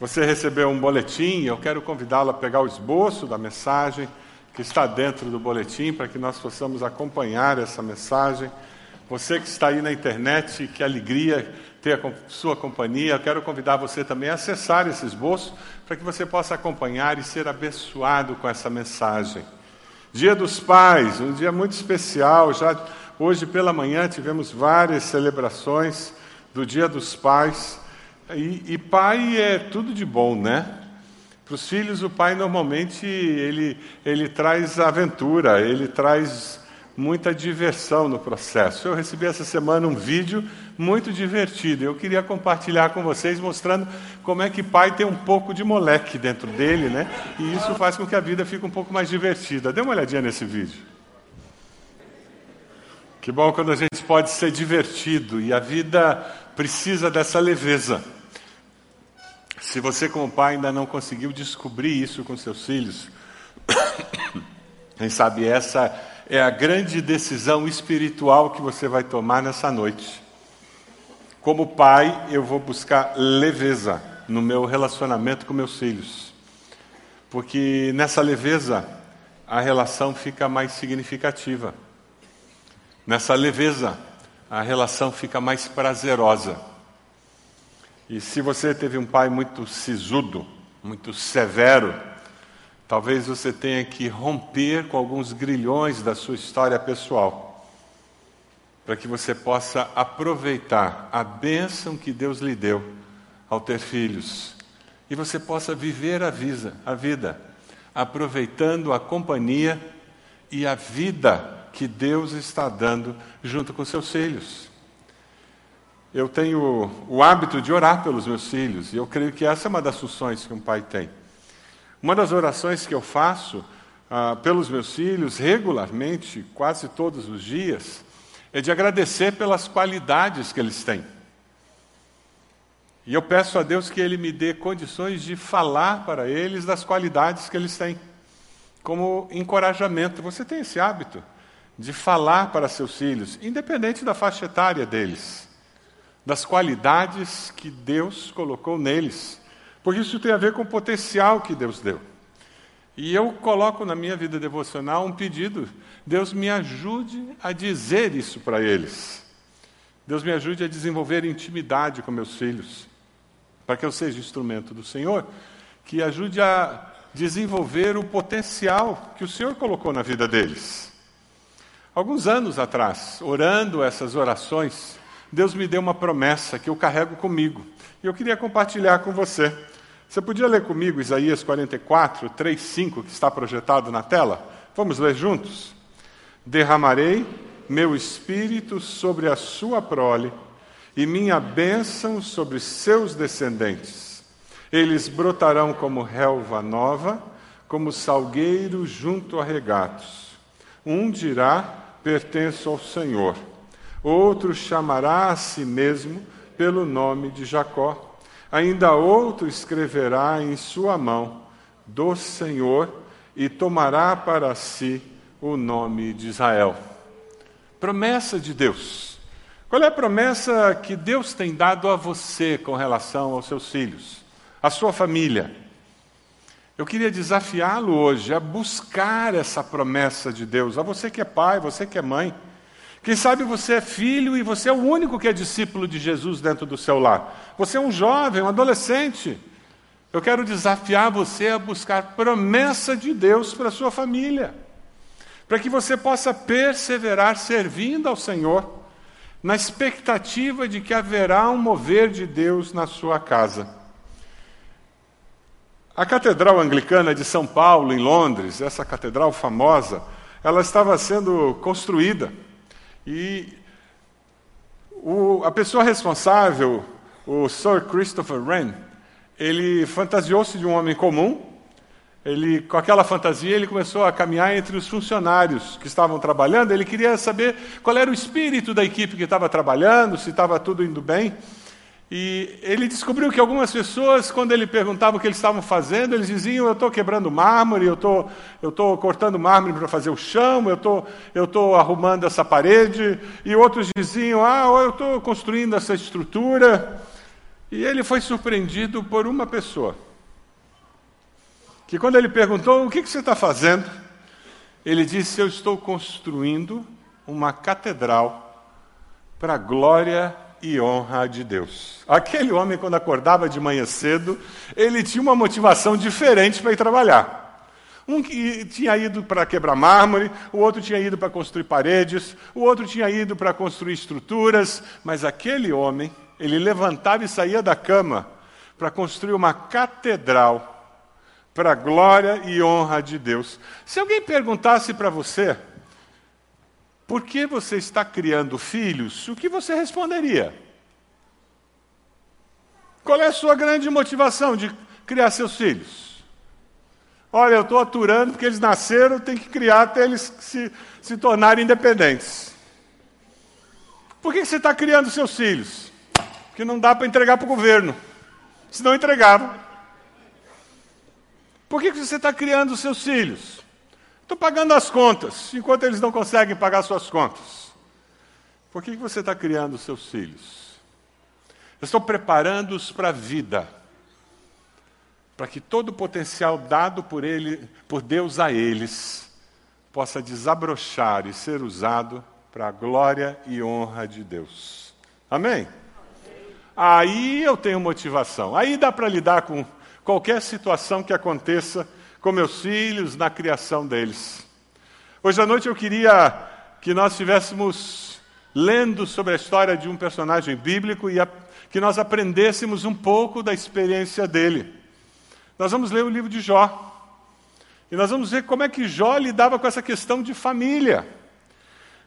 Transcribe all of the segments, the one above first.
Você recebeu um boletim, eu quero convidá-lo a pegar o esboço da mensagem que está dentro do boletim para que nós possamos acompanhar essa mensagem. Você que está aí na internet, que alegria ter a sua companhia, eu quero convidar você também a acessar esse esboço para que você possa acompanhar e ser abençoado com essa mensagem. Dia dos Pais, um dia muito especial. Já hoje pela manhã tivemos várias celebrações do Dia dos Pais. E, e pai é tudo de bom, né? Para os filhos, o pai normalmente ele, ele traz aventura, ele traz muita diversão no processo. Eu recebi essa semana um vídeo muito divertido. Eu queria compartilhar com vocês, mostrando como é que pai tem um pouco de moleque dentro dele, né? E isso faz com que a vida fique um pouco mais divertida. Dê uma olhadinha nesse vídeo. Que bom quando a gente pode ser divertido e a vida precisa dessa leveza. Se você, como pai, ainda não conseguiu descobrir isso com seus filhos, quem sabe essa é a grande decisão espiritual que você vai tomar nessa noite. Como pai, eu vou buscar leveza no meu relacionamento com meus filhos, porque nessa leveza a relação fica mais significativa. Nessa leveza, a relação fica mais prazerosa. E se você teve um pai muito sisudo, muito severo, talvez você tenha que romper com alguns grilhões da sua história pessoal, para que você possa aproveitar a bênção que Deus lhe deu ao ter filhos. E você possa viver a vida, a vida aproveitando a companhia e a vida que Deus está dando junto com seus filhos eu tenho o hábito de orar pelos meus filhos, e eu creio que essa é uma das funções que um pai tem. Uma das orações que eu faço ah, pelos meus filhos regularmente, quase todos os dias, é de agradecer pelas qualidades que eles têm. E eu peço a Deus que Ele me dê condições de falar para eles das qualidades que eles têm, como encorajamento. Você tem esse hábito de falar para seus filhos, independente da faixa etária deles das qualidades que Deus colocou neles, porque isso tem a ver com o potencial que Deus deu. E eu coloco na minha vida devocional um pedido: Deus me ajude a dizer isso para eles. Deus me ajude a desenvolver intimidade com meus filhos, para que eu seja instrumento do Senhor, que ajude a desenvolver o potencial que o Senhor colocou na vida deles. Alguns anos atrás, orando essas orações, Deus me deu uma promessa que eu carrego comigo. E eu queria compartilhar com você. Você podia ler comigo Isaías 44, 3, 5, que está projetado na tela? Vamos ler juntos? Derramarei meu espírito sobre a sua prole e minha bênção sobre seus descendentes. Eles brotarão como relva nova, como salgueiro junto a regatos. Um dirá: pertenço ao Senhor Outro chamará a si mesmo pelo nome de Jacó. Ainda outro escreverá em sua mão do Senhor e tomará para si o nome de Israel. Promessa de Deus. Qual é a promessa que Deus tem dado a você com relação aos seus filhos, à sua família? Eu queria desafiá-lo hoje a buscar essa promessa de Deus, a você que é pai, você que é mãe. Quem sabe você é filho e você é o único que é discípulo de Jesus dentro do seu lar. Você é um jovem, um adolescente. Eu quero desafiar você a buscar promessa de Deus para a sua família, para que você possa perseverar servindo ao Senhor, na expectativa de que haverá um mover de Deus na sua casa. A Catedral Anglicana de São Paulo, em Londres, essa catedral famosa, ela estava sendo construída. E o, a pessoa responsável, o Sir Christopher Wren, ele fantasiou-se de um homem comum. Ele, com aquela fantasia, ele começou a caminhar entre os funcionários que estavam trabalhando. Ele queria saber qual era o espírito da equipe que estava trabalhando, se estava tudo indo bem. E ele descobriu que algumas pessoas, quando ele perguntava o que eles estavam fazendo, eles diziam: Eu estou quebrando mármore, eu tô, estou cortando mármore para fazer o chão, eu tô, estou arrumando essa parede. E outros diziam: Ah, eu estou construindo essa estrutura. E ele foi surpreendido por uma pessoa. Que quando ele perguntou: O que, que você está fazendo? Ele disse: Eu estou construindo uma catedral para a glória e honra de Deus. Aquele homem, quando acordava de manhã cedo, ele tinha uma motivação diferente para ir trabalhar. Um que tinha ido para quebrar mármore, o outro tinha ido para construir paredes, o outro tinha ido para construir estruturas, mas aquele homem, ele levantava e saía da cama para construir uma catedral para a glória e honra de Deus. Se alguém perguntasse para você, por que você está criando filhos? O que você responderia? Qual é a sua grande motivação de criar seus filhos? Olha, eu estou aturando porque eles nasceram, tem que criar até eles se, se tornarem independentes. Por que você está criando seus filhos? Porque não dá para entregar para o governo. Se não entregava. Por que você está criando seus filhos? Estou pagando as contas, enquanto eles não conseguem pagar suas contas. Por que você está criando seus filhos? Eu estou preparando-os para a vida para que todo o potencial dado por, ele, por Deus a eles possa desabrochar e ser usado para a glória e honra de Deus. Amém? Aí eu tenho motivação. Aí dá para lidar com qualquer situação que aconteça com meus filhos, na criação deles. Hoje à noite eu queria que nós estivéssemos lendo sobre a história de um personagem bíblico e a, que nós aprendêssemos um pouco da experiência dele. Nós vamos ler o livro de Jó. E nós vamos ver como é que Jó lidava com essa questão de família.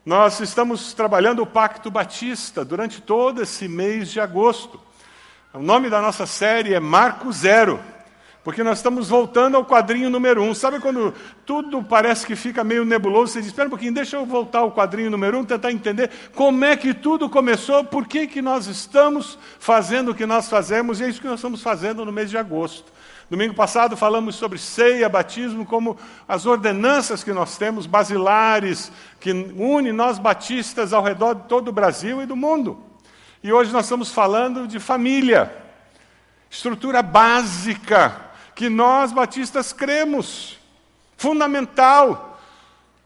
Nós estamos trabalhando o Pacto Batista durante todo esse mês de agosto. O nome da nossa série é Marco Zero, porque nós estamos voltando ao quadrinho número um. Sabe quando tudo parece que fica meio nebuloso? Você diz, espera um pouquinho, deixa eu voltar ao quadrinho número um, tentar entender como é que tudo começou, por que, que nós estamos fazendo o que nós fazemos, e é isso que nós estamos fazendo no mês de agosto. Domingo passado falamos sobre ceia, batismo, como as ordenanças que nós temos, basilares, que une nós batistas ao redor de todo o Brasil e do mundo. E hoje nós estamos falando de família, estrutura básica que nós batistas cremos, fundamental,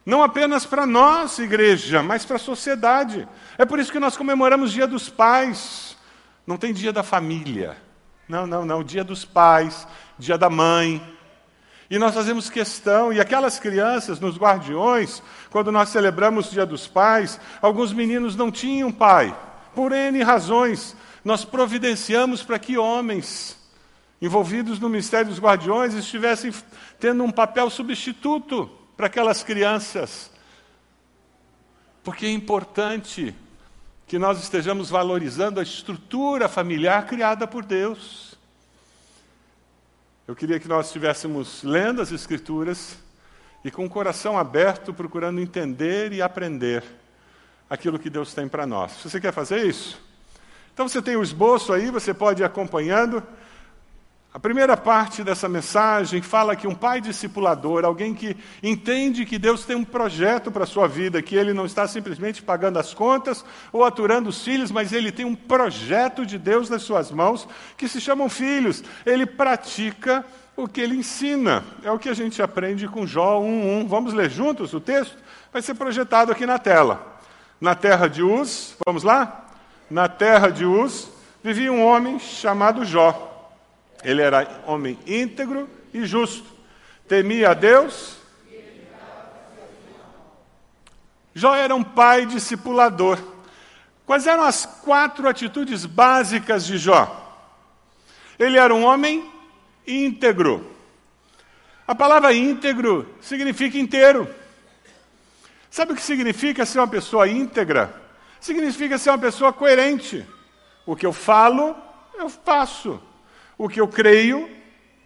não apenas para nós, igreja, mas para a sociedade. É por isso que nós comemoramos Dia dos Pais. Não tem Dia da Família. Não, não, não. Dia dos Pais, dia da mãe. E nós fazemos questão, e aquelas crianças nos guardiões, quando nós celebramos o Dia dos Pais, alguns meninos não tinham pai, por N razões. Nós providenciamos para que homens envolvidos no Ministério dos Guardiões estivessem tendo um papel substituto para aquelas crianças. Porque é importante que nós estejamos valorizando a estrutura familiar criada por Deus. Eu queria que nós estivéssemos lendo as Escrituras e com o coração aberto, procurando entender e aprender aquilo que Deus tem para nós. Você quer fazer isso? Então você tem o esboço aí, você pode ir acompanhando. A primeira parte dessa mensagem fala que um pai discipulador, alguém que entende que Deus tem um projeto para a sua vida, que ele não está simplesmente pagando as contas ou aturando os filhos, mas ele tem um projeto de Deus nas suas mãos que se chamam filhos. Ele pratica o que ele ensina. É o que a gente aprende com Jó 1:1. Vamos ler juntos o texto? Vai ser projetado aqui na tela. Na terra de Uz, vamos lá? Na terra de Uz vivia um homem chamado Jó. Ele era homem íntegro e justo. Temia a Deus. Jó era um pai discipulador. Quais eram as quatro atitudes básicas de Jó? Ele era um homem íntegro. A palavra íntegro significa inteiro. Sabe o que significa ser uma pessoa íntegra? Significa ser uma pessoa coerente. O que eu falo, eu faço. O que eu creio,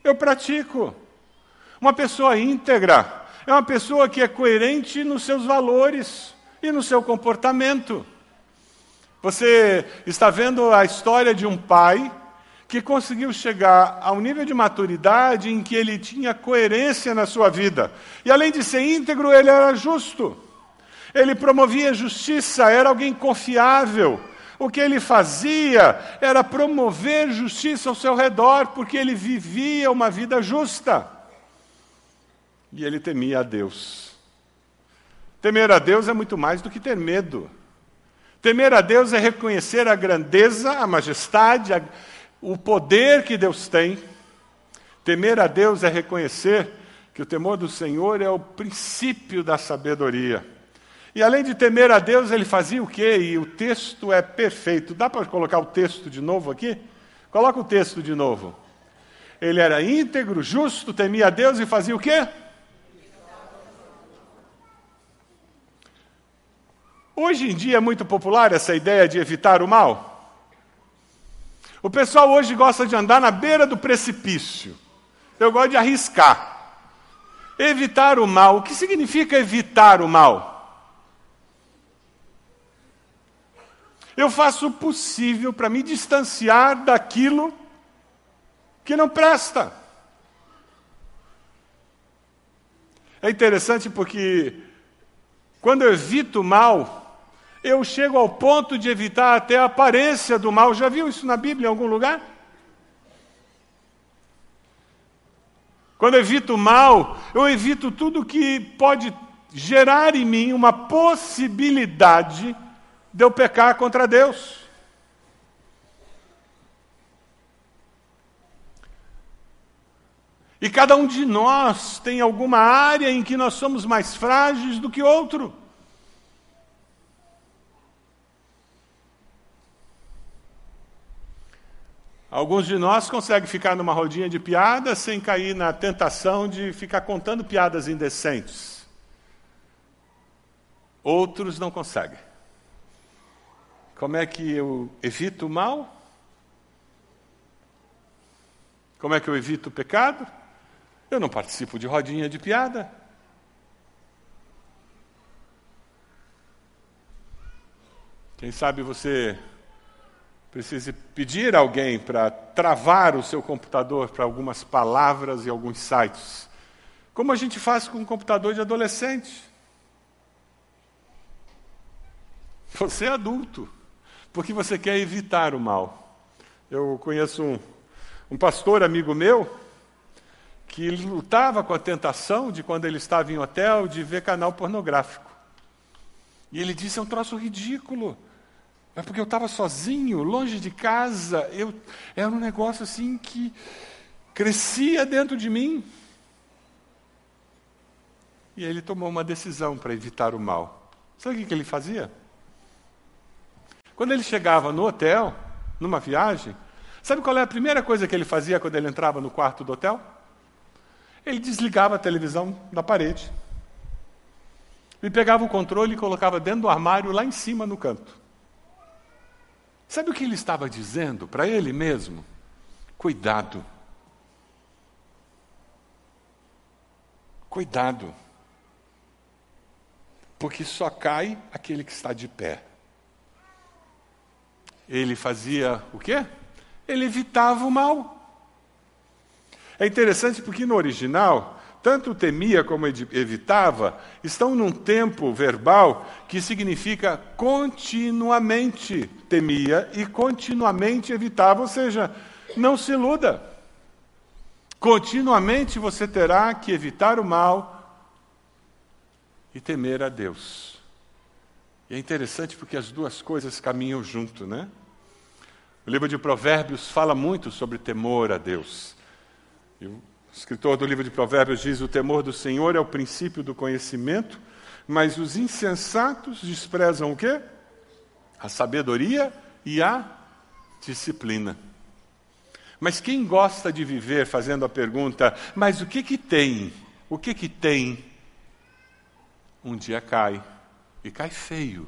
eu pratico. Uma pessoa íntegra é uma pessoa que é coerente nos seus valores e no seu comportamento. Você está vendo a história de um pai que conseguiu chegar a um nível de maturidade em que ele tinha coerência na sua vida. E além de ser íntegro, ele era justo. Ele promovia justiça, era alguém confiável, O que ele fazia era promover justiça ao seu redor, porque ele vivia uma vida justa. E ele temia a Deus. Temer a Deus é muito mais do que ter medo. Temer a Deus é reconhecer a grandeza, a majestade, a, o poder que Deus tem. Temer a Deus é reconhecer que o temor do Senhor é o princípio da sabedoria. E além de temer a Deus, ele fazia o quê? E o texto é perfeito. Dá para colocar o texto de novo aqui? Coloca o texto de novo. Ele era íntegro, justo, temia a Deus e fazia o quê? Hoje em dia é muito popular essa ideia de evitar o mal. O pessoal hoje gosta de andar na beira do precipício. Eu gosto de arriscar. Evitar o mal. O que significa evitar o mal? Eu faço o possível para me distanciar daquilo que não presta. É interessante porque quando eu evito o mal, eu chego ao ponto de evitar até a aparência do mal. Já viu isso na Bíblia em algum lugar? Quando eu evito o mal, eu evito tudo que pode gerar em mim uma possibilidade de eu pecar contra Deus. E cada um de nós tem alguma área em que nós somos mais frágeis do que outro. Alguns de nós conseguem ficar numa rodinha de piadas sem cair na tentação de ficar contando piadas indecentes. Outros não conseguem. Como é que eu evito o mal? Como é que eu evito o pecado? Eu não participo de rodinha de piada. Quem sabe você precise pedir alguém para travar o seu computador para algumas palavras e alguns sites. Como a gente faz com um computador de adolescente. Você é adulto, porque você quer evitar o mal. Eu conheço um, um pastor amigo meu que lutava com a tentação de, quando ele estava em hotel, de ver canal pornográfico. E ele disse: é um troço ridículo. Mas porque eu estava sozinho, longe de casa, eu, era um negócio assim que crescia dentro de mim. E ele tomou uma decisão para evitar o mal. Sabe o que ele fazia? Quando ele chegava no hotel, numa viagem, sabe qual é a primeira coisa que ele fazia quando ele entrava no quarto do hotel? Ele desligava a televisão da parede. E pegava o controle e colocava dentro do armário lá em cima no canto. Sabe o que ele estava dizendo para ele mesmo? Cuidado. Cuidado. Porque só cai aquele que está de pé. Ele fazia o quê? Ele evitava o mal. É interessante porque no original tanto temia como evitava, estão num tempo verbal que significa continuamente temia e continuamente evitava, ou seja, não se iluda. Continuamente você terá que evitar o mal e temer a Deus. E é interessante porque as duas coisas caminham junto, né? O livro de Provérbios fala muito sobre temor a Deus. Eu o escritor do livro de Provérbios diz: O temor do Senhor é o princípio do conhecimento, mas os insensatos desprezam o quê? A sabedoria e a disciplina. Mas quem gosta de viver fazendo a pergunta: mas o que que tem? O que que tem? Um dia cai e cai feio.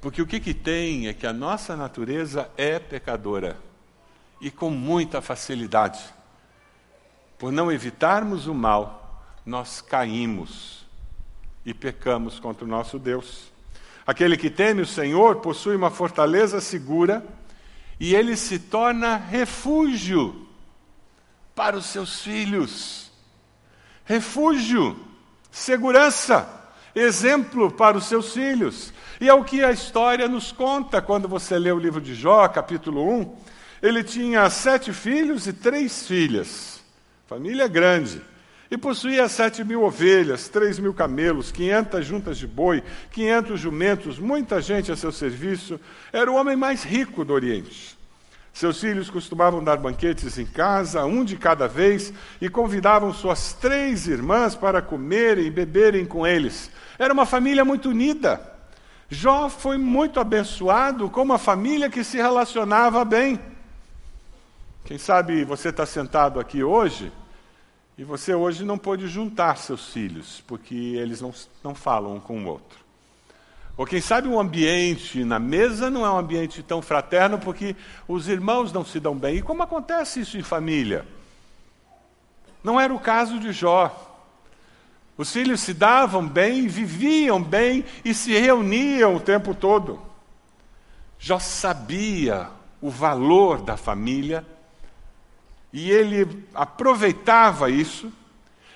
Porque o que que tem é que a nossa natureza é pecadora e com muita facilidade. Por não evitarmos o mal, nós caímos e pecamos contra o nosso Deus. Aquele que teme o Senhor possui uma fortaleza segura e ele se torna refúgio para os seus filhos. Refúgio, segurança. Exemplo para os seus filhos. E é o que a história nos conta quando você lê o livro de Jó, capítulo 1. Ele tinha sete filhos e três filhas, família grande. E possuía sete mil ovelhas, três mil camelos, quinhentas juntas de boi, quinhentos jumentos, muita gente a seu serviço. Era o homem mais rico do Oriente. Seus filhos costumavam dar banquetes em casa, um de cada vez, e convidavam suas três irmãs para comerem e beberem com eles. Era uma família muito unida. Jó foi muito abençoado com uma família que se relacionava bem. Quem sabe você está sentado aqui hoje e você hoje não pôde juntar seus filhos, porque eles não, não falam um com o outro. Ou quem sabe o ambiente na mesa não é um ambiente tão fraterno porque os irmãos não se dão bem. E como acontece isso em família? Não era o caso de Jó. Os filhos se davam bem, viviam bem e se reuniam o tempo todo. Jó sabia o valor da família e ele aproveitava isso,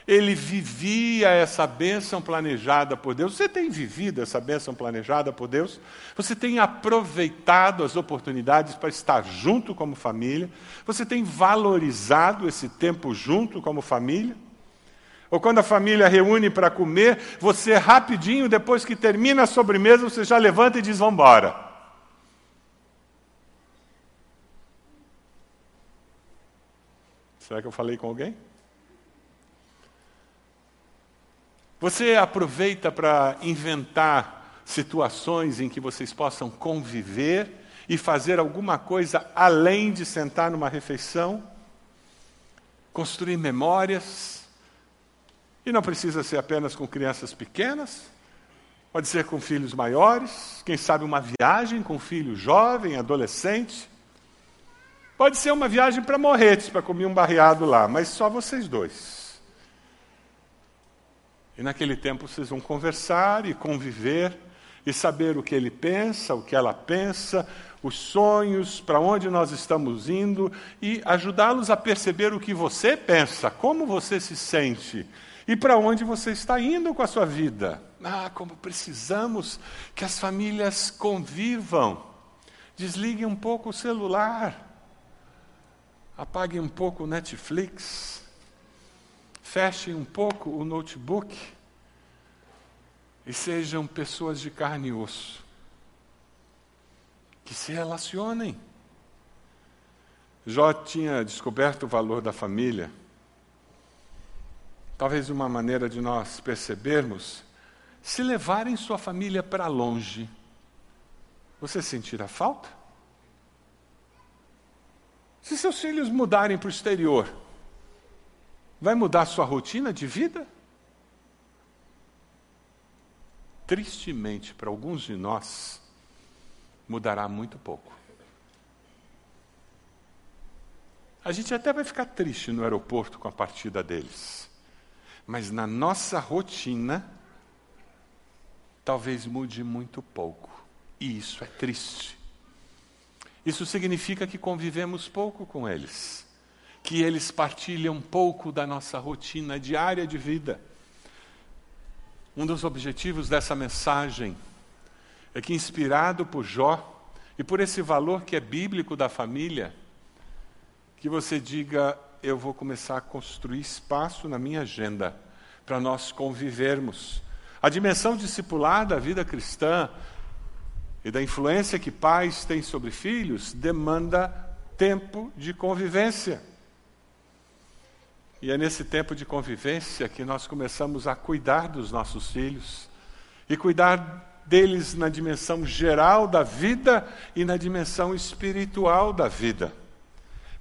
ele vivia essa bênção planejada por Deus. Você tem vivido essa bênção planejada por Deus? Você tem aproveitado as oportunidades para estar junto como família? Você tem valorizado esse tempo junto como família? Ou quando a família reúne para comer, você rapidinho, depois que termina a sobremesa, você já levanta e diz: vamos embora. Será que eu falei com alguém? Você aproveita para inventar situações em que vocês possam conviver e fazer alguma coisa além de sentar numa refeição? Construir memórias? E não precisa ser apenas com crianças pequenas, pode ser com filhos maiores, quem sabe uma viagem com filho jovem, adolescente. Pode ser uma viagem para Morretes, para comer um barreado lá, mas só vocês dois. E naquele tempo vocês vão conversar e conviver e saber o que ele pensa, o que ela pensa, os sonhos, para onde nós estamos indo e ajudá-los a perceber o que você pensa, como você se sente e para onde você está indo com a sua vida. Ah, como precisamos que as famílias convivam. Desliguem um pouco o celular apaguem um pouco o Netflix, fechem um pouco o notebook e sejam pessoas de carne e osso, que se relacionem. Jó tinha descoberto o valor da família. Talvez uma maneira de nós percebermos, se levarem sua família para longe, você sentirá falta? Se seus filhos mudarem para o exterior, vai mudar sua rotina de vida? Tristemente, para alguns de nós, mudará muito pouco. A gente até vai ficar triste no aeroporto com a partida deles, mas na nossa rotina, talvez mude muito pouco, e isso é triste. Isso significa que convivemos pouco com eles, que eles partilham pouco da nossa rotina diária de vida. Um dos objetivos dessa mensagem é que, inspirado por Jó e por esse valor que é bíblico da família, que você diga: eu vou começar a construir espaço na minha agenda para nós convivermos. A dimensão discipular da vida cristã e da influência que pais têm sobre filhos demanda tempo de convivência. E é nesse tempo de convivência que nós começamos a cuidar dos nossos filhos e cuidar deles na dimensão geral da vida e na dimensão espiritual da vida.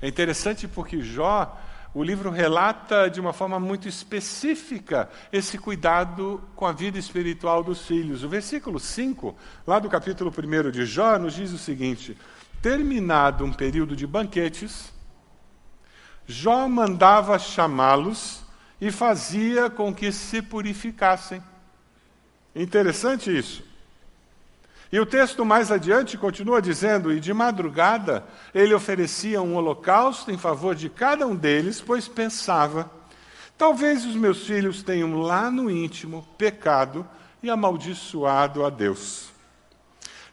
É interessante porque Jó o livro relata de uma forma muito específica esse cuidado com a vida espiritual dos filhos. O versículo 5, lá do capítulo 1 de Jó, nos diz o seguinte: Terminado um período de banquetes, Jó mandava chamá-los e fazia com que se purificassem. Interessante isso. E o texto mais adiante continua dizendo: E de madrugada ele oferecia um holocausto em favor de cada um deles, pois pensava: talvez os meus filhos tenham lá no íntimo pecado e amaldiçoado a Deus.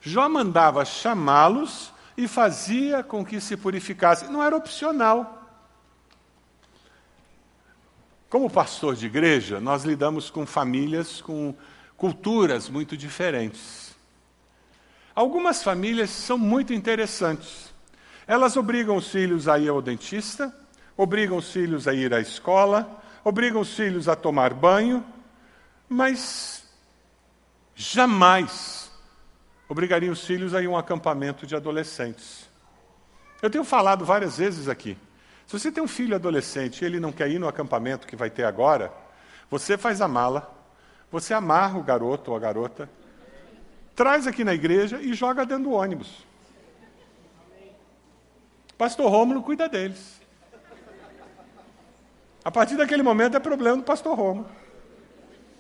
Jó mandava chamá-los e fazia com que se purificassem. Não era opcional. Como pastor de igreja, nós lidamos com famílias com culturas muito diferentes. Algumas famílias são muito interessantes. Elas obrigam os filhos a ir ao dentista, obrigam os filhos a ir à escola, obrigam os filhos a tomar banho, mas jamais obrigariam os filhos a ir a um acampamento de adolescentes. Eu tenho falado várias vezes aqui. Se você tem um filho adolescente e ele não quer ir no acampamento que vai ter agora, você faz a mala, você amarra o garoto ou a garota, traz aqui na igreja e joga dentro do ônibus. Pastor Rômulo cuida deles. A partir daquele momento é problema do pastor Rômulo.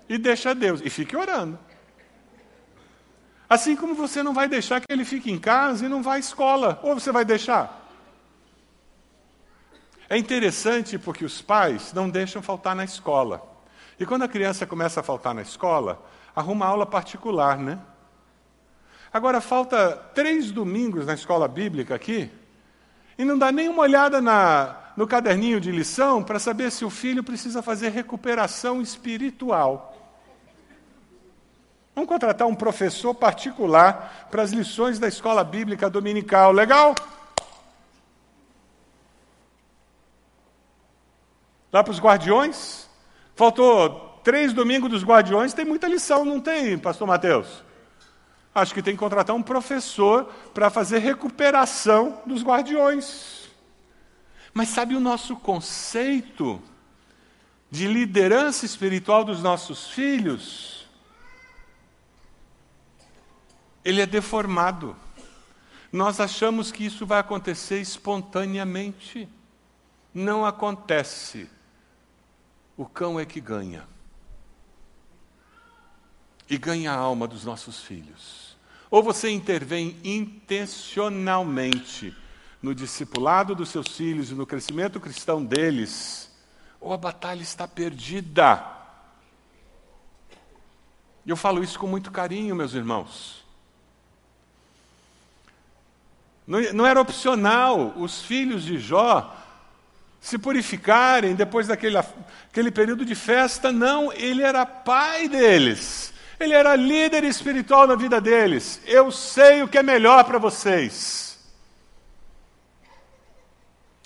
E deixa Deus. E fique orando. Assim como você não vai deixar que ele fique em casa e não vá à escola. Ou você vai deixar? É interessante porque os pais não deixam faltar na escola. E quando a criança começa a faltar na escola, arruma aula particular, né? Agora, falta três domingos na escola bíblica aqui, e não dá nem uma olhada na, no caderninho de lição para saber se o filho precisa fazer recuperação espiritual. Vamos contratar um professor particular para as lições da escola bíblica dominical. Legal? Lá para os guardiões. Faltou três domingos dos guardiões, tem muita lição, não tem, pastor Mateus? Acho que tem que contratar um professor para fazer recuperação dos guardiões. Mas sabe o nosso conceito de liderança espiritual dos nossos filhos? Ele é deformado. Nós achamos que isso vai acontecer espontaneamente. Não acontece. O cão é que ganha. E ganha a alma dos nossos filhos. Ou você intervém intencionalmente no discipulado dos seus filhos e no crescimento cristão deles, ou a batalha está perdida. E eu falo isso com muito carinho, meus irmãos. Não era opcional os filhos de Jó se purificarem depois daquele aquele período de festa, não, ele era pai deles. Ele era líder espiritual na vida deles. Eu sei o que é melhor para vocês.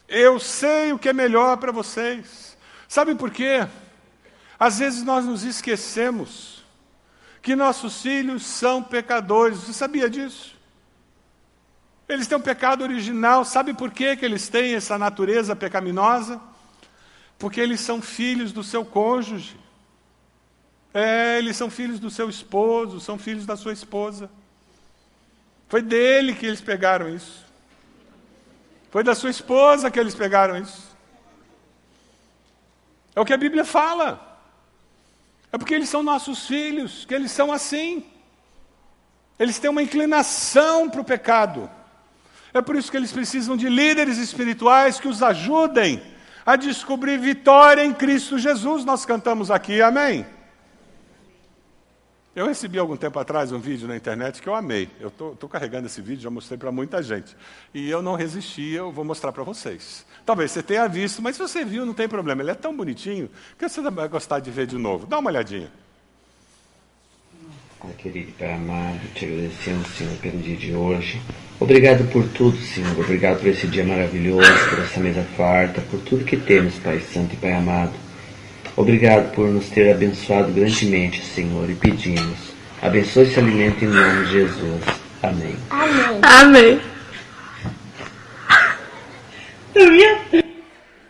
Eu sei o que é melhor para vocês. Sabe por quê? Às vezes nós nos esquecemos que nossos filhos são pecadores. Você sabia disso? Eles têm um pecado original. Sabe por quê que eles têm essa natureza pecaminosa? Porque eles são filhos do seu cônjuge. É, eles são filhos do seu esposo, são filhos da sua esposa. Foi dele que eles pegaram isso. Foi da sua esposa que eles pegaram isso. É o que a Bíblia fala. É porque eles são nossos filhos, que eles são assim. Eles têm uma inclinação para o pecado. É por isso que eles precisam de líderes espirituais que os ajudem a descobrir vitória em Cristo Jesus. Nós cantamos aqui, amém? Eu recebi algum tempo atrás um vídeo na internet que eu amei. Eu estou carregando esse vídeo, já mostrei para muita gente. E eu não resisti, eu vou mostrar para vocês. Talvez você tenha visto, mas se você viu, não tem problema. Ele é tão bonitinho que você vai gostar de ver de novo. Dá uma olhadinha. Pai querido Pai amado, te agradecemos, Senhor, pelo dia de hoje. Obrigado por tudo, Senhor. Obrigado por esse dia maravilhoso, por essa mesa farta, por tudo que temos, Pai Santo e Pai amado. Obrigado por nos ter abençoado grandemente, Senhor, e pedimos. Abençoe esse alimento em nome de Jesus. Amém. Amém. Amém.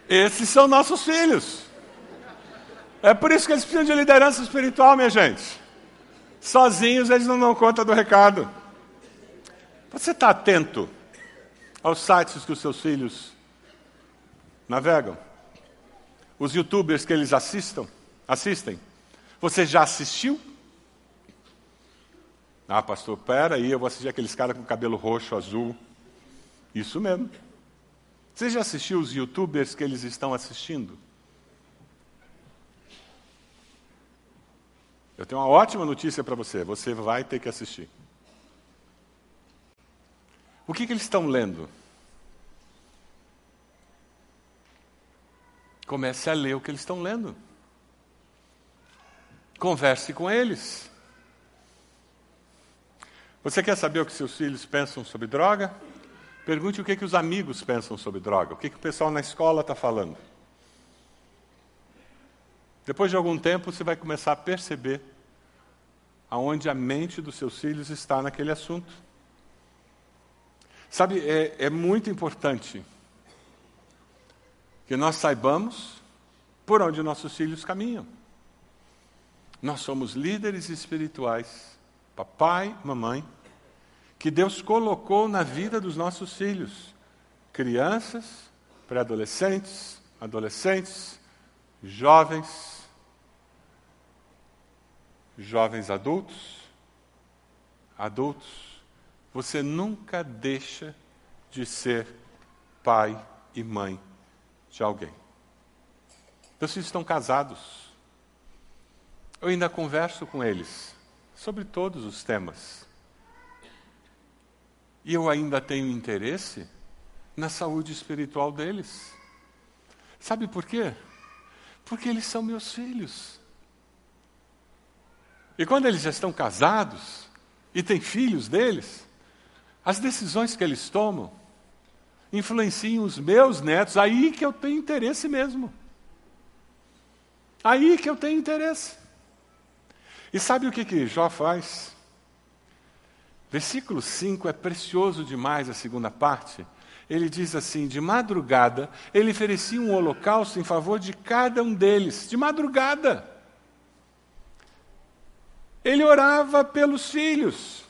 Esses são nossos filhos. É por isso que eles precisam de liderança espiritual, minha gente. Sozinhos eles não dão conta do recado. Você está atento aos sites que os seus filhos navegam? Os youtubers que eles assistam, assistem? Você já assistiu? Ah, pastor, pera aí, eu vou assistir aqueles caras com cabelo roxo, azul. Isso mesmo. Você já assistiu os youtubers que eles estão assistindo? Eu tenho uma ótima notícia para você: você vai ter que assistir. O que, que eles estão lendo? Comece a ler o que eles estão lendo. Converse com eles. Você quer saber o que seus filhos pensam sobre droga? Pergunte o que, que os amigos pensam sobre droga, o que, que o pessoal na escola está falando. Depois de algum tempo, você vai começar a perceber aonde a mente dos seus filhos está naquele assunto. Sabe, é, é muito importante que nós saibamos por onde nossos filhos caminham. Nós somos líderes espirituais, papai, mamãe, que Deus colocou na vida dos nossos filhos, crianças, pré-adolescentes, adolescentes, jovens, jovens adultos, adultos. Você nunca deixa de ser pai e mãe de alguém. Meus filhos estão casados. Eu ainda converso com eles sobre todos os temas. E eu ainda tenho interesse na saúde espiritual deles. Sabe por quê? Porque eles são meus filhos. E quando eles já estão casados e têm filhos deles, as decisões que eles tomam influenciam os meus netos, aí que eu tenho interesse mesmo. Aí que eu tenho interesse. E sabe o que, que Jó faz? Versículo 5 é precioso demais, a segunda parte. Ele diz assim: de madrugada, ele oferecia um holocausto em favor de cada um deles. De madrugada. Ele orava pelos filhos.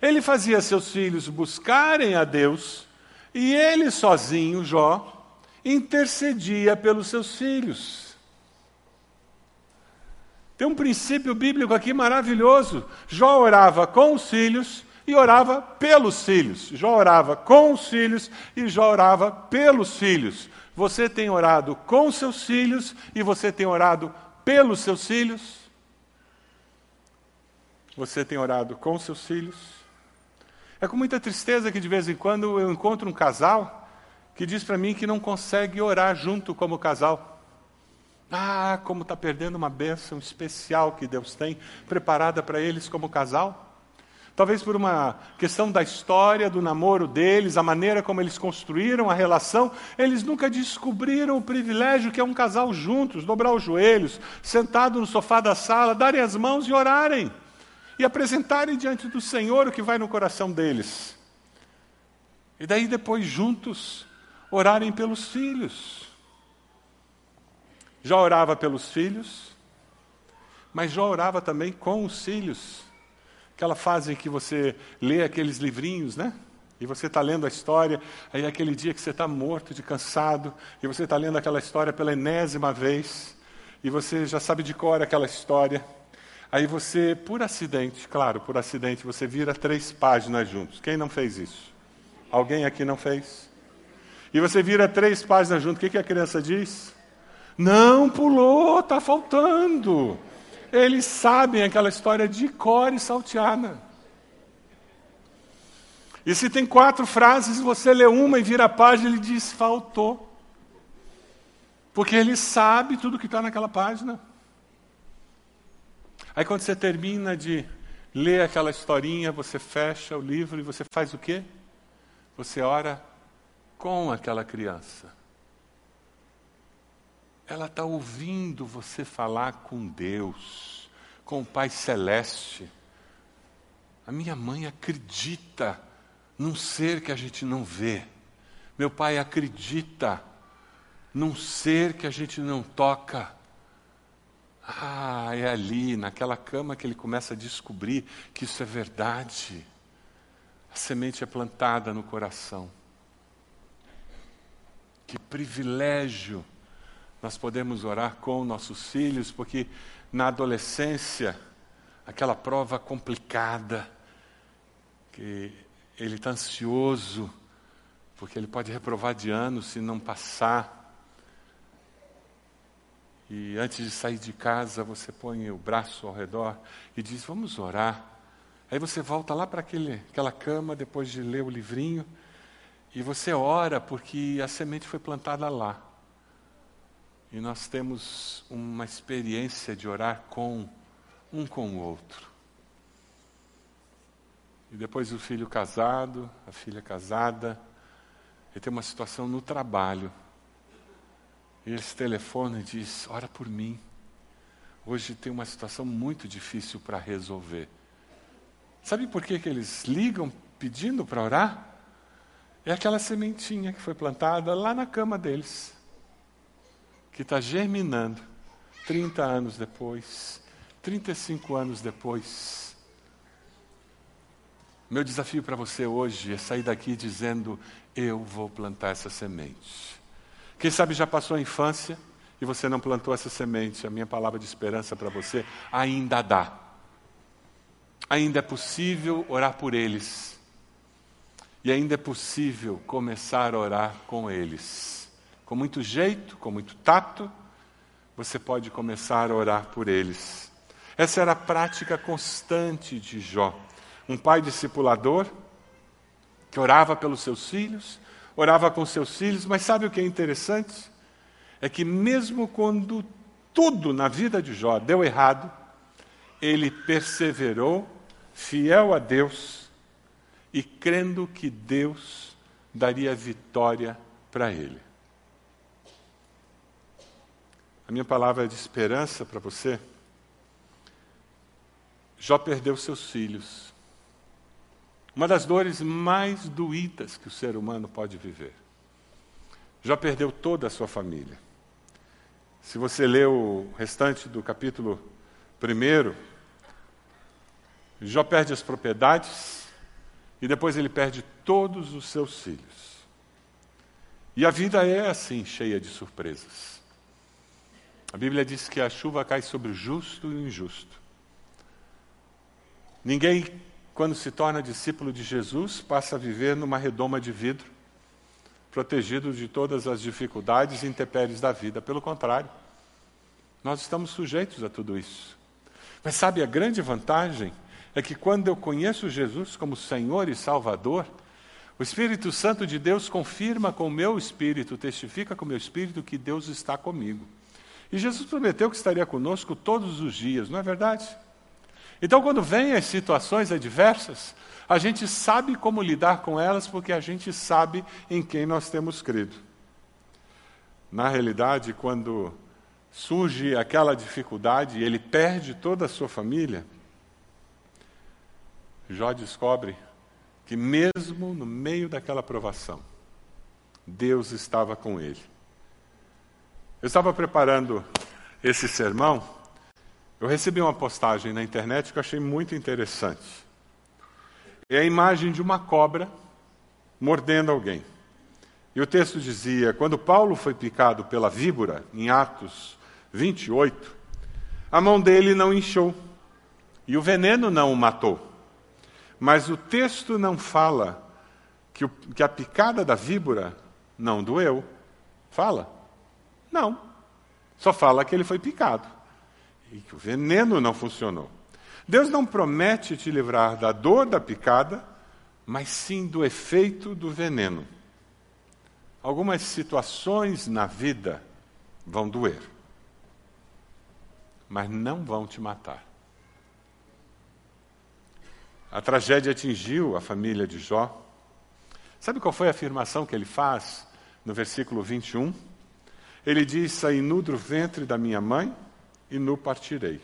Ele fazia seus filhos buscarem a Deus e ele sozinho, Jó, intercedia pelos seus filhos. Tem um princípio bíblico aqui maravilhoso. Jó orava com os filhos e orava pelos filhos. Jó orava com os filhos e Jó orava pelos filhos. Você tem orado com seus filhos e você tem orado pelos seus filhos? Você tem orado com seus filhos? É com muita tristeza que de vez em quando eu encontro um casal que diz para mim que não consegue orar junto como casal. Ah, como está perdendo uma bênção especial que Deus tem preparada para eles como casal. Talvez por uma questão da história do namoro deles, a maneira como eles construíram a relação, eles nunca descobriram o privilégio que é um casal juntos, dobrar os joelhos, sentado no sofá da sala, darem as mãos e orarem e apresentarem diante do Senhor o que vai no coração deles. E daí depois juntos orarem pelos filhos. Já orava pelos filhos, mas já orava também com os filhos. Aquela fase em que você lê aqueles livrinhos, né? E você está lendo a história, aí é aquele dia que você está morto de cansado, e você está lendo aquela história pela enésima vez, e você já sabe de cor aquela história. Aí você, por acidente, claro, por acidente, você vira três páginas juntos. Quem não fez isso? Alguém aqui não fez? E você vira três páginas juntos, o que, a criança diz? Não pulou, está faltando. Eles sabem aquela história de cor e salteada. E se tem quatro frases, você lê uma e vira a página, ele diz: faltou. Porque ele sabe tudo que está naquela página. Aí quando você termina de ler aquela historinha, você fecha o livro e você faz o quê? Você ora com aquela criança. Ela está ouvindo você falar com Deus, com o Pai Celeste. A minha mãe acredita num ser que a gente não vê. Meu pai acredita num ser que a gente não toca. Ah, é ali, naquela cama, que ele começa a descobrir que isso é verdade. A semente é plantada no coração. Que privilégio nós podemos orar com nossos filhos, porque na adolescência, aquela prova complicada, que ele está ansioso, porque ele pode reprovar de ano se não passar. E antes de sair de casa, você põe o braço ao redor e diz: Vamos orar. Aí você volta lá para aquela cama, depois de ler o livrinho, e você ora porque a semente foi plantada lá. E nós temos uma experiência de orar com um com o outro. E depois o filho casado, a filha casada, ele tem uma situação no trabalho. E ele se telefona e diz: Ora por mim. Hoje tem uma situação muito difícil para resolver. Sabe por que, que eles ligam pedindo para orar? É aquela sementinha que foi plantada lá na cama deles, que está germinando 30 anos depois, 35 anos depois. Meu desafio para você hoje é sair daqui dizendo: Eu vou plantar essa semente. Quem sabe já passou a infância e você não plantou essa semente. A minha palavra de esperança para você ainda dá. Ainda é possível orar por eles. E ainda é possível começar a orar com eles. Com muito jeito, com muito tato, você pode começar a orar por eles. Essa era a prática constante de Jó. Um pai discipulador que orava pelos seus filhos, orava com seus filhos, mas sabe o que é interessante? É que mesmo quando tudo na vida de Jó deu errado, ele perseverou, fiel a Deus e crendo que Deus daria vitória para ele. A minha palavra de esperança para você. Jó perdeu seus filhos. Uma das dores mais doídas que o ser humano pode viver. Já perdeu toda a sua família. Se você lê o restante do capítulo 1, Jó perde as propriedades e depois ele perde todos os seus filhos. E a vida é assim, cheia de surpresas. A Bíblia diz que a chuva cai sobre o justo e o injusto. Ninguém quando se torna discípulo de Jesus, passa a viver numa redoma de vidro, protegido de todas as dificuldades e intempéries da vida. Pelo contrário, nós estamos sujeitos a tudo isso. Mas sabe, a grande vantagem é que quando eu conheço Jesus como Senhor e Salvador, o Espírito Santo de Deus confirma com o meu espírito, testifica com o meu espírito que Deus está comigo. E Jesus prometeu que estaria conosco todos os dias, não é verdade? Então, quando vêm as situações adversas, a gente sabe como lidar com elas porque a gente sabe em quem nós temos crido. Na realidade, quando surge aquela dificuldade e ele perde toda a sua família, Jó descobre que, mesmo no meio daquela provação, Deus estava com ele. Eu estava preparando esse sermão eu recebi uma postagem na internet que eu achei muito interessante. É a imagem de uma cobra mordendo alguém. E o texto dizia: quando Paulo foi picado pela víbora, em Atos 28, a mão dele não inchou e o veneno não o matou. Mas o texto não fala que, o, que a picada da víbora não doeu. Fala? Não. Só fala que ele foi picado e que o veneno não funcionou. Deus não promete te livrar da dor da picada, mas sim do efeito do veneno. Algumas situações na vida vão doer, mas não vão te matar. A tragédia atingiu a família de Jó. Sabe qual foi a afirmação que ele faz no versículo 21? Ele diz: Saí nu do ventre da minha mãe e no partirei.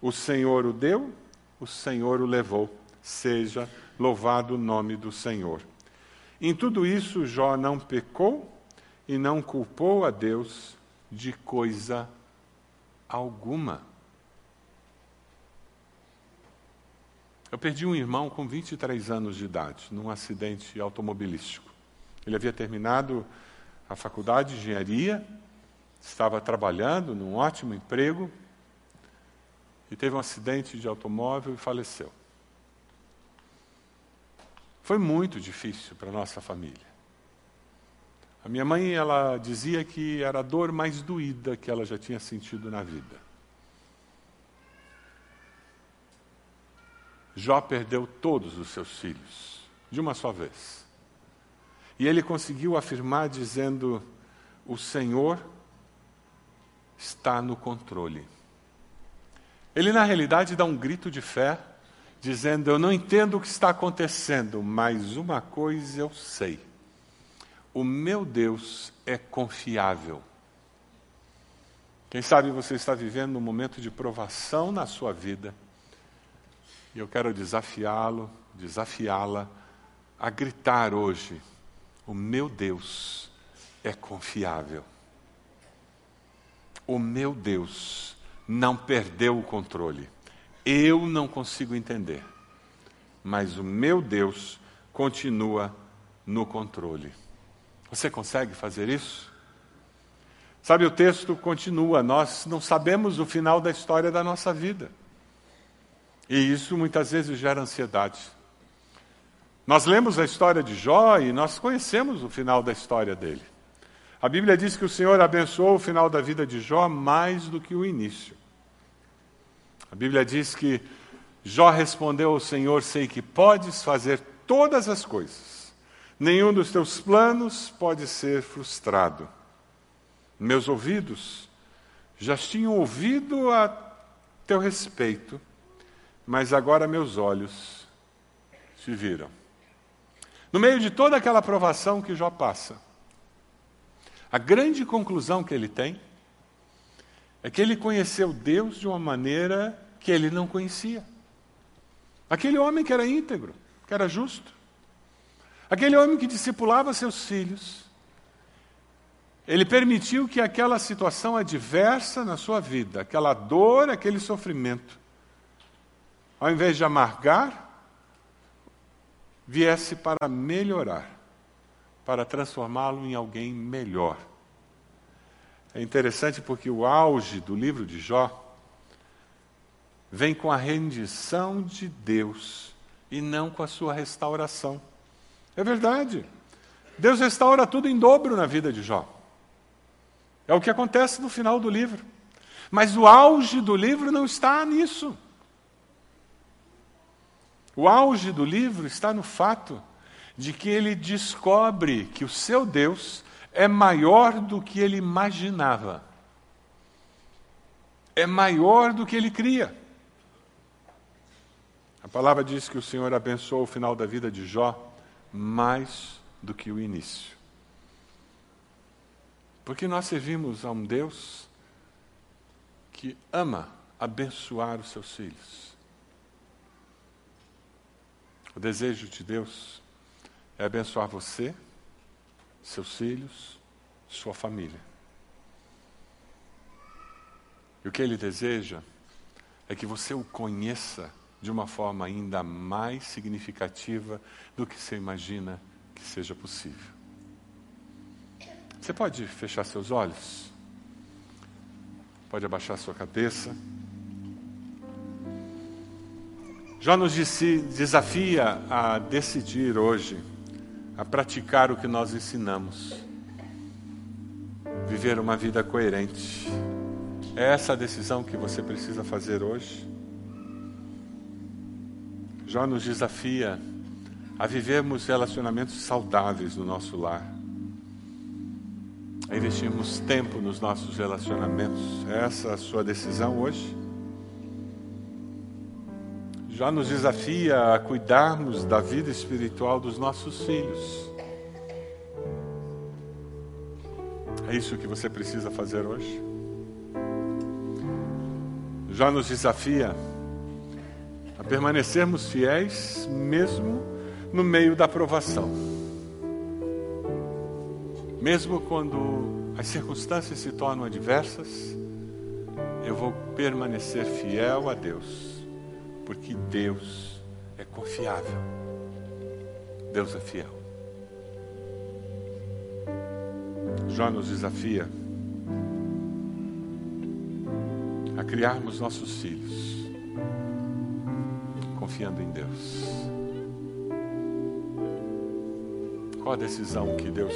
O Senhor o deu, o Senhor o levou. Seja louvado o nome do Senhor. Em tudo isso, Jó não pecou e não culpou a Deus de coisa alguma. Eu perdi um irmão com 23 anos de idade, num acidente automobilístico. Ele havia terminado a faculdade de engenharia estava trabalhando num ótimo emprego e teve um acidente de automóvel e faleceu. Foi muito difícil para nossa família. A minha mãe, ela dizia que era a dor mais doída que ela já tinha sentido na vida. Jó perdeu todos os seus filhos, de uma só vez. E ele conseguiu afirmar dizendo: O Senhor está no controle. Ele, na realidade, dá um grito de fé, dizendo: Eu não entendo o que está acontecendo, mas uma coisa eu sei. O meu Deus é confiável. Quem sabe você está vivendo um momento de provação na sua vida e eu quero desafiá-lo, desafiá-la a gritar hoje: o meu Deus é confiável. O meu Deus não perdeu o controle. Eu não consigo entender, mas o meu Deus continua no controle. Você consegue fazer isso? Sabe, o texto continua, nós não sabemos o final da história da nossa vida. E isso muitas vezes gera ansiedade. Nós lemos a história de Jó e nós conhecemos o final da história dele. A Bíblia diz que o Senhor abençoou o final da vida de Jó mais do que o início. A Bíblia diz que Jó respondeu ao Senhor: Sei que podes fazer todas as coisas, nenhum dos teus planos pode ser frustrado. Meus ouvidos já tinham ouvido a teu respeito mas agora meus olhos se viram. No meio de toda aquela provação que Jó passa, a grande conclusão que ele tem é que ele conheceu Deus de uma maneira que ele não conhecia. Aquele homem que era íntegro, que era justo, aquele homem que discipulava seus filhos, ele permitiu que aquela situação adversa na sua vida, aquela dor, aquele sofrimento, ao invés de amargar, viesse para melhorar, para transformá-lo em alguém melhor. É interessante porque o auge do livro de Jó vem com a rendição de Deus e não com a sua restauração. É verdade. Deus restaura tudo em dobro na vida de Jó. É o que acontece no final do livro. Mas o auge do livro não está nisso. O auge do livro está no fato de que ele descobre que o seu Deus é maior do que ele imaginava, é maior do que ele cria. A palavra diz que o Senhor abençoou o final da vida de Jó mais do que o início. Porque nós servimos a um Deus que ama abençoar os seus filhos. O desejo de Deus é abençoar você, seus filhos, sua família. E o que Ele deseja é que você o conheça de uma forma ainda mais significativa do que você imagina que seja possível. Você pode fechar seus olhos? Pode abaixar sua cabeça? Já nos desafia a decidir hoje, a praticar o que nós ensinamos, viver uma vida coerente. É essa a decisão que você precisa fazer hoje. Já nos desafia a vivermos relacionamentos saudáveis no nosso lar, a investirmos tempo nos nossos relacionamentos. É essa a sua decisão hoje? Já nos desafia a cuidarmos da vida espiritual dos nossos filhos. É isso que você precisa fazer hoje? Já nos desafia a permanecermos fiéis mesmo no meio da provação. Mesmo quando as circunstâncias se tornam adversas, eu vou permanecer fiel a Deus porque Deus é confiável. Deus é fiel. Jó nos desafia a criarmos nossos filhos confiando em Deus. Qual a decisão que Deus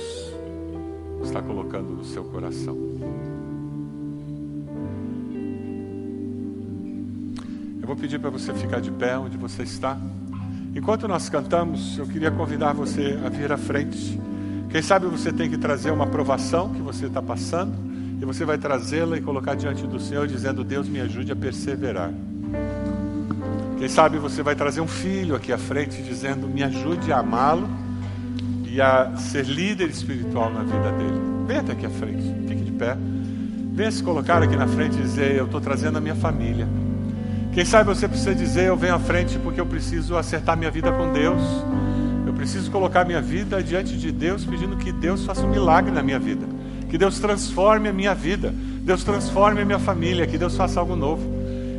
está colocando no seu coração. Vou pedir para você ficar de pé onde você está. Enquanto nós cantamos, eu queria convidar você a vir à frente. Quem sabe você tem que trazer uma aprovação que você está passando e você vai trazê-la e colocar diante do Senhor, dizendo: Deus me ajude a perseverar. Quem sabe você vai trazer um filho aqui à frente, dizendo: Me ajude a amá-lo e a ser líder espiritual na vida dele. Venha até aqui à frente, fique de pé. Venha se colocar aqui na frente e dizer: Eu estou trazendo a minha família. Quem sabe você precisa dizer: Eu venho à frente porque eu preciso acertar minha vida com Deus. Eu preciso colocar minha vida diante de Deus, pedindo que Deus faça um milagre na minha vida. Que Deus transforme a minha vida. Deus transforme a minha família. Que Deus faça algo novo.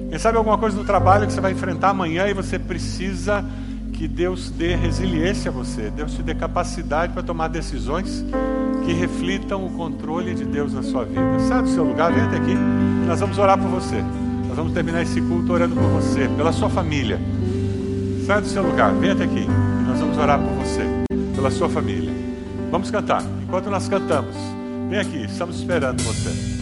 Quem sabe alguma coisa no trabalho que você vai enfrentar amanhã e você precisa que Deus dê resiliência a você. Deus te dê capacidade para tomar decisões que reflitam o controle de Deus na sua vida. Sai do seu lugar, vem até aqui. Nós vamos orar por você. Vamos terminar esse culto orando por você, pela sua família. Sai do seu lugar, vem até aqui. E nós vamos orar por você, pela sua família. Vamos cantar. Enquanto nós cantamos, vem aqui, estamos esperando você.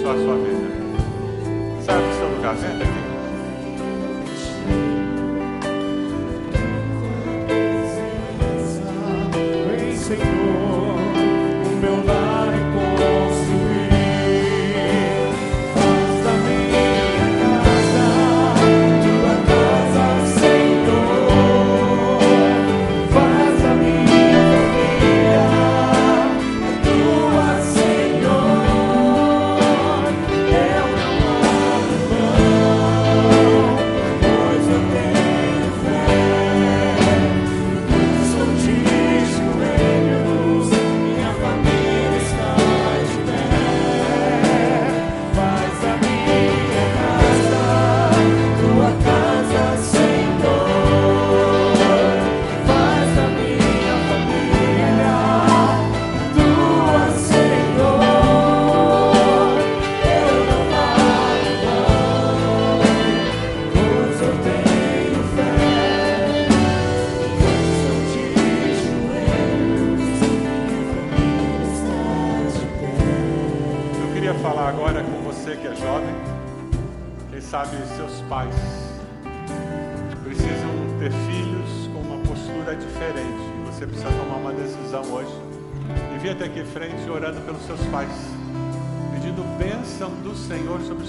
abençoar a sua vida. Sabe o seu lugar, senta aqui.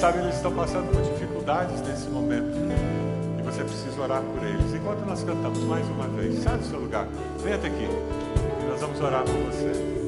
Sabe eles estão passando por dificuldades nesse momento e você precisa orar por eles. Enquanto nós cantamos mais uma vez, sai do seu lugar, até aqui. Nós vamos orar por você.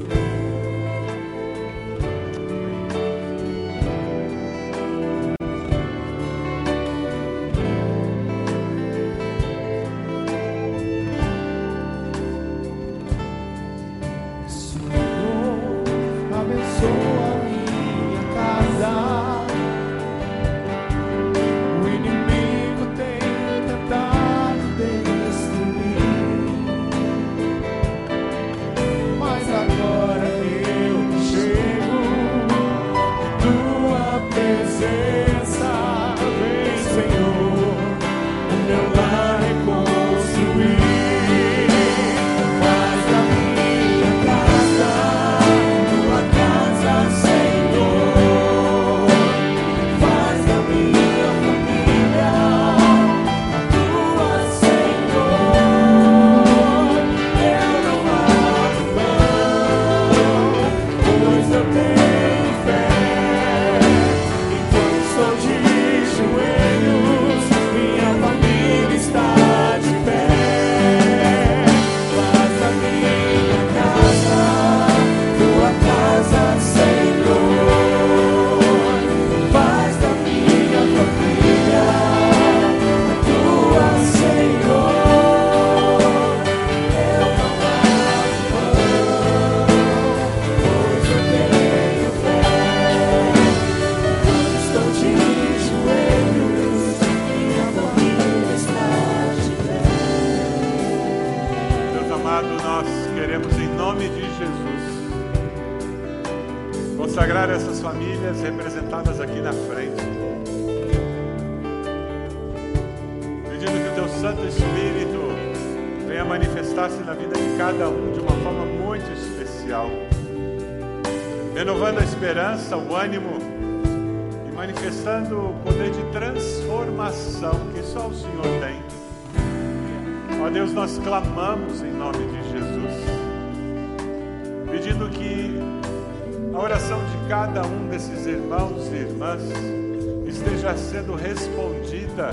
Sendo respondida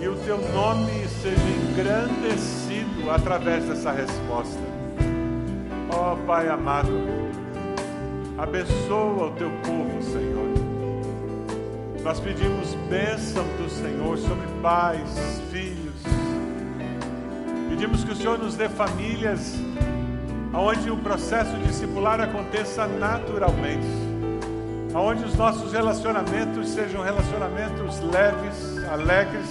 e o teu nome seja engrandecido através dessa resposta. Ó oh, Pai amado, abençoa o teu povo, Senhor. Nós pedimos bênção do Senhor sobre pais, filhos. Pedimos que o Senhor nos dê famílias onde o processo discipular aconteça naturalmente onde os nossos relacionamentos sejam relacionamentos leves, alegres,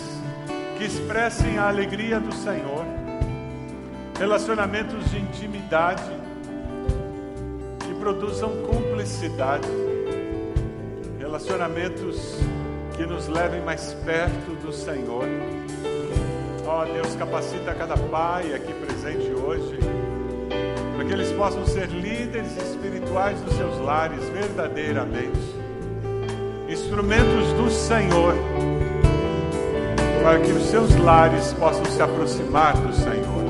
que expressem a alegria do Senhor, relacionamentos de intimidade, que produzam cumplicidade, relacionamentos que nos levem mais perto do Senhor. Ó Deus, capacita cada pai aqui presente hoje para que eles possam ser líderes espirituais dos seus lares, verdadeiramente, instrumentos do Senhor, para que os seus lares possam se aproximar do Senhor.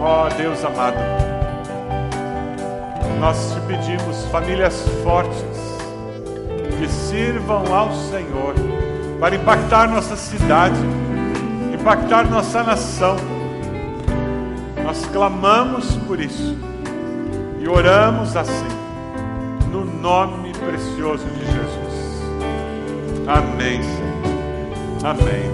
Ó Deus amado, nós te pedimos famílias fortes que sirvam ao Senhor para impactar nossa cidade, impactar nossa nação nós clamamos por isso e oramos assim, no nome precioso de Jesus. Amém, Senhor. Amém.